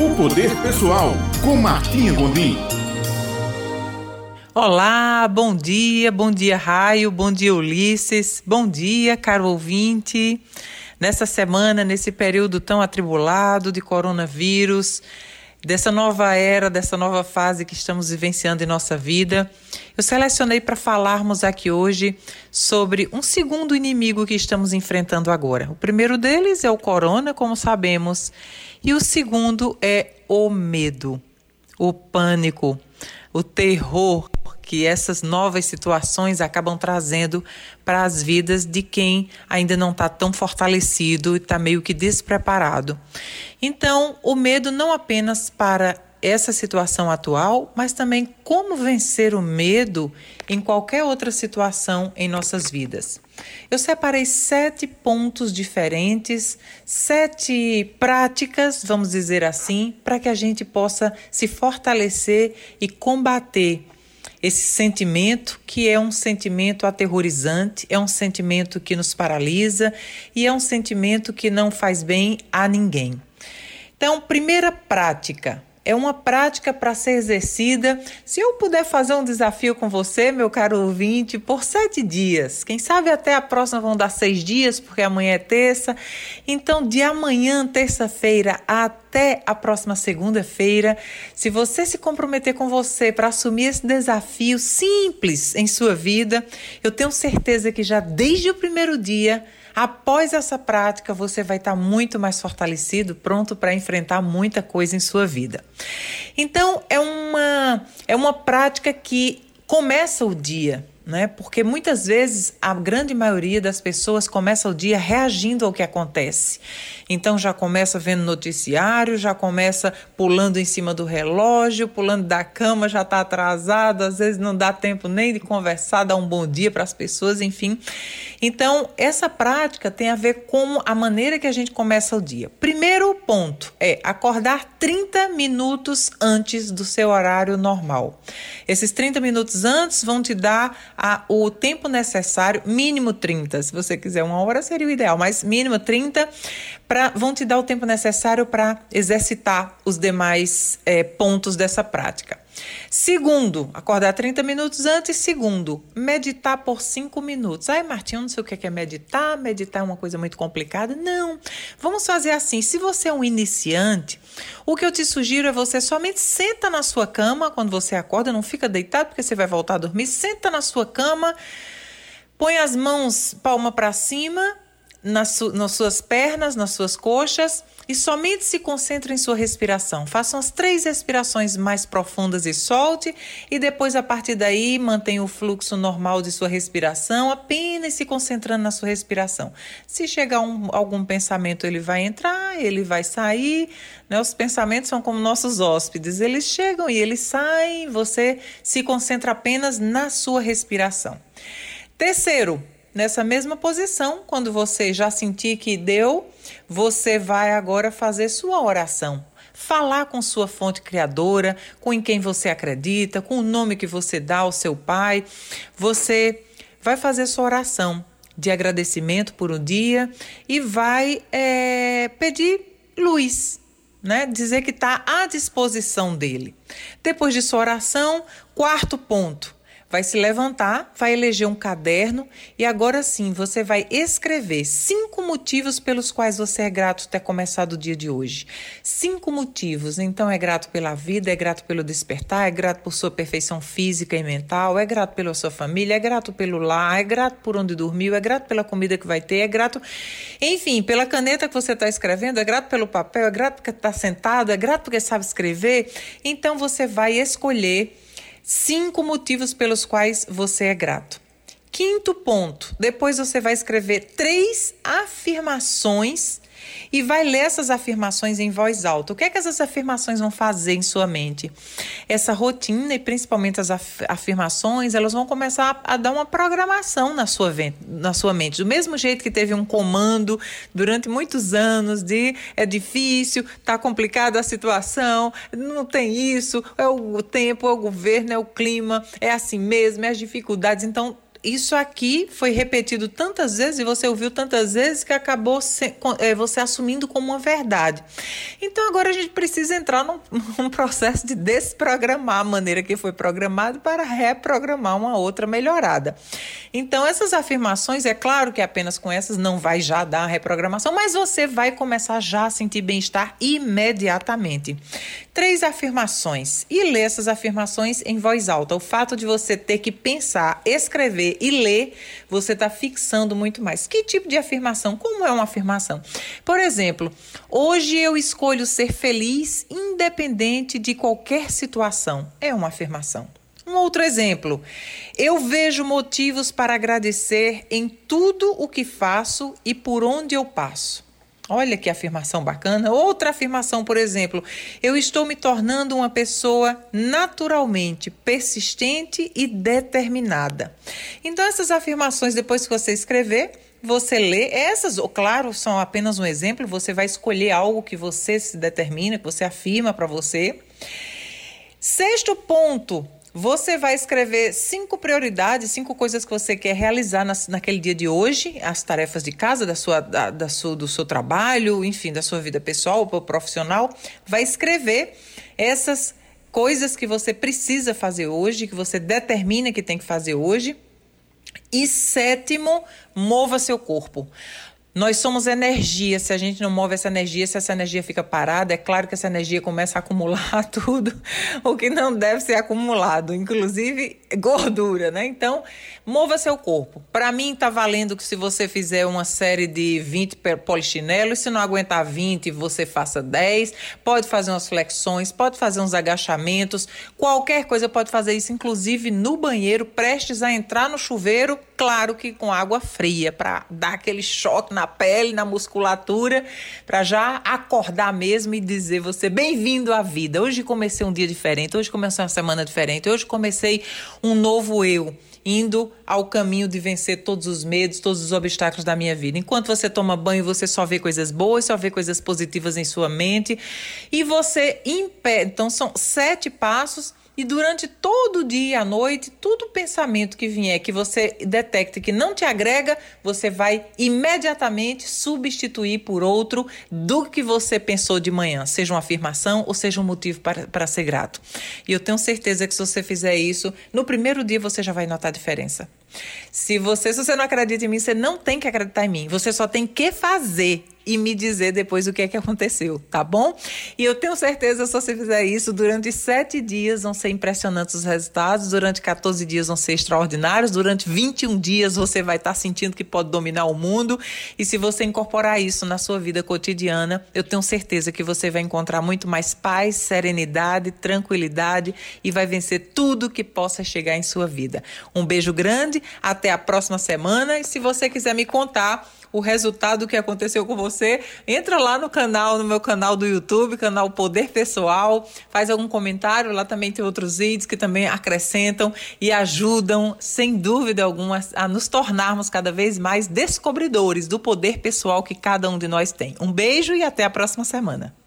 O Poder Pessoal, com Martinha Gondim. Olá, bom dia, bom dia Raio, bom dia Ulisses, bom dia caro ouvinte. Nessa semana, nesse período tão atribulado de coronavírus, dessa nova era, dessa nova fase que estamos vivenciando em nossa vida, eu selecionei para falarmos aqui hoje sobre um segundo inimigo que estamos enfrentando agora. O primeiro deles é o corona, como sabemos, e o segundo é o medo, o pânico, o terror que essas novas situações acabam trazendo para as vidas de quem ainda não está tão fortalecido e está meio que despreparado. Então, o medo não apenas para essa situação atual, mas também como vencer o medo em qualquer outra situação em nossas vidas. Eu separei sete pontos diferentes, sete práticas, vamos dizer assim, para que a gente possa se fortalecer e combater esse sentimento que é um sentimento aterrorizante, é um sentimento que nos paralisa e é um sentimento que não faz bem a ninguém. Então, primeira prática, é uma prática para ser exercida. Se eu puder fazer um desafio com você, meu caro ouvinte, por sete dias, quem sabe até a próxima vão dar seis dias, porque amanhã é terça. Então, de amanhã, terça-feira, até a próxima segunda-feira, se você se comprometer com você para assumir esse desafio simples em sua vida, eu tenho certeza que já desde o primeiro dia Após essa prática, você vai estar muito mais fortalecido, pronto para enfrentar muita coisa em sua vida. Então, é uma, é uma prática que começa o dia né? Porque muitas vezes a grande maioria das pessoas começa o dia reagindo ao que acontece. Então já começa vendo noticiário, já começa pulando em cima do relógio, pulando da cama, já está atrasado, às vezes não dá tempo nem de conversar, dar um bom dia para as pessoas, enfim. Então, essa prática tem a ver com a maneira que a gente começa o dia. Primeiro ponto é acordar 30 minutos antes do seu horário normal. Esses 30 minutos antes vão te dar a, o tempo necessário, mínimo 30. Se você quiser uma hora, seria o ideal, mas mínimo 30, pra, vão te dar o tempo necessário para exercitar os demais é, pontos dessa prática. Segundo, acordar 30 minutos antes. Segundo, meditar por 5 minutos. Ai, Martinho, não sei o que é meditar. Meditar é uma coisa muito complicada. Não. Vamos fazer assim. Se você é um iniciante, o que eu te sugiro é você somente senta na sua cama quando você acorda. Não fica deitado porque você vai voltar a dormir. Senta na sua cama, põe as mãos palma para cima nas, su nas suas pernas, nas suas coxas e somente se concentre em sua respiração. Faça as três respirações mais profundas e solte, e depois, a partir daí, mantenha o fluxo normal de sua respiração, apenas se concentrando na sua respiração. Se chegar um, algum pensamento, ele vai entrar, ele vai sair. Né? Os pensamentos são como nossos hóspedes, eles chegam e eles saem, você se concentra apenas na sua respiração. Terceiro, nessa mesma posição, quando você já sentir que deu, você vai agora fazer sua oração. Falar com sua fonte criadora, com em quem você acredita, com o nome que você dá ao seu pai. Você vai fazer sua oração de agradecimento por um dia e vai é, pedir luz, né? Dizer que está à disposição dele. Depois de sua oração, quarto ponto vai se levantar, vai eleger um caderno e agora sim você vai escrever cinco motivos pelos quais você é grato ter começado o dia de hoje. Cinco motivos. Então é grato pela vida, é grato pelo despertar, é grato por sua perfeição física e mental, é grato pela sua família, é grato pelo lar, é grato por onde dormiu, é grato pela comida que vai ter, é grato, enfim, pela caneta que você está escrevendo, é grato pelo papel, é grato porque está sentado, é grato porque sabe escrever. Então você vai escolher Cinco motivos pelos quais você é grato. Quinto ponto: depois você vai escrever três afirmações e vai ler essas afirmações em voz alta. O que é que essas afirmações vão fazer em sua mente? Essa rotina e principalmente as afirmações, elas vão começar a, a dar uma programação na sua, na sua mente. Do mesmo jeito que teve um comando durante muitos anos de é difícil, tá complicada a situação, não tem isso, é o tempo, é o governo, é o clima, é assim mesmo, é as dificuldades. Então, isso aqui foi repetido tantas vezes e você ouviu tantas vezes que acabou se, é, você assumindo como uma verdade. Então agora a gente precisa entrar num, num, processo de desprogramar a maneira que foi programado para reprogramar uma outra melhorada. Então essas afirmações, é claro que apenas com essas não vai já dar a reprogramação, mas você vai começar já a sentir bem-estar imediatamente. Três afirmações e ler essas afirmações em voz alta. O fato de você ter que pensar, escrever e ler, você está fixando muito mais. Que tipo de afirmação? Como é uma afirmação? Por exemplo, hoje eu escolho ser feliz independente de qualquer situação. É uma afirmação. Um outro exemplo. Eu vejo motivos para agradecer em tudo o que faço e por onde eu passo. Olha que afirmação bacana. Outra afirmação, por exemplo, eu estou me tornando uma pessoa naturalmente persistente e determinada. Então, essas afirmações, depois que você escrever, você lê. Essas, claro, são apenas um exemplo. Você vai escolher algo que você se determina, que você afirma para você. Sexto ponto, você vai escrever cinco prioridades, cinco coisas que você quer realizar na, naquele dia de hoje, as tarefas de casa, da sua, da, da sua, do seu trabalho, enfim, da sua vida pessoal ou profissional. Vai escrever essas coisas que você precisa fazer hoje, que você determina que tem que fazer hoje. E sétimo, mova seu corpo. Nós somos energia. Se a gente não move essa energia, se essa energia fica parada, é claro que essa energia começa a acumular tudo o que não deve ser acumulado, inclusive gordura, né? Então, mova seu corpo. Para mim, tá valendo que se você fizer uma série de 20 polichinelos, se não aguentar 20, você faça 10. Pode fazer umas flexões, pode fazer uns agachamentos, qualquer coisa pode fazer isso, inclusive no banheiro, prestes a entrar no chuveiro, claro que com água fria, para dar aquele choque na pele, na musculatura, para já acordar mesmo e dizer você bem-vindo à vida. Hoje comecei um dia diferente, hoje comecei uma semana diferente, hoje comecei um novo eu indo ao caminho de vencer todos os medos, todos os obstáculos da minha vida. Enquanto você toma banho, você só vê coisas boas, só vê coisas positivas em sua mente e você impede. Então, são sete passos e durante todo o dia e a noite, todo pensamento que vier que você detecte que não te agrega, você vai imediatamente substituir por outro do que você pensou de manhã, seja uma afirmação ou seja um motivo para, para ser grato. E eu tenho certeza que se você fizer isso, no primeiro dia você já vai notar a diferença. Se você, se você não acredita em mim, você não tem que acreditar em mim. Você só tem que fazer e me dizer depois o que é que aconteceu, tá bom? E eu tenho certeza, se você fizer isso, durante sete dias vão ser impressionantes os resultados, durante 14 dias vão ser extraordinários, durante 21 dias você vai estar sentindo que pode dominar o mundo. E se você incorporar isso na sua vida cotidiana, eu tenho certeza que você vai encontrar muito mais paz, serenidade, tranquilidade e vai vencer tudo que possa chegar em sua vida. Um beijo grande, até a próxima semana. E se você quiser me contar o resultado que aconteceu com você, entra lá no canal, no meu canal do YouTube, canal Poder Pessoal, faz algum comentário, lá também tem outros vídeos que também acrescentam e ajudam, sem dúvida alguma, a nos tornarmos cada vez mais descobridores do poder pessoal que cada um de nós tem. Um beijo e até a próxima semana.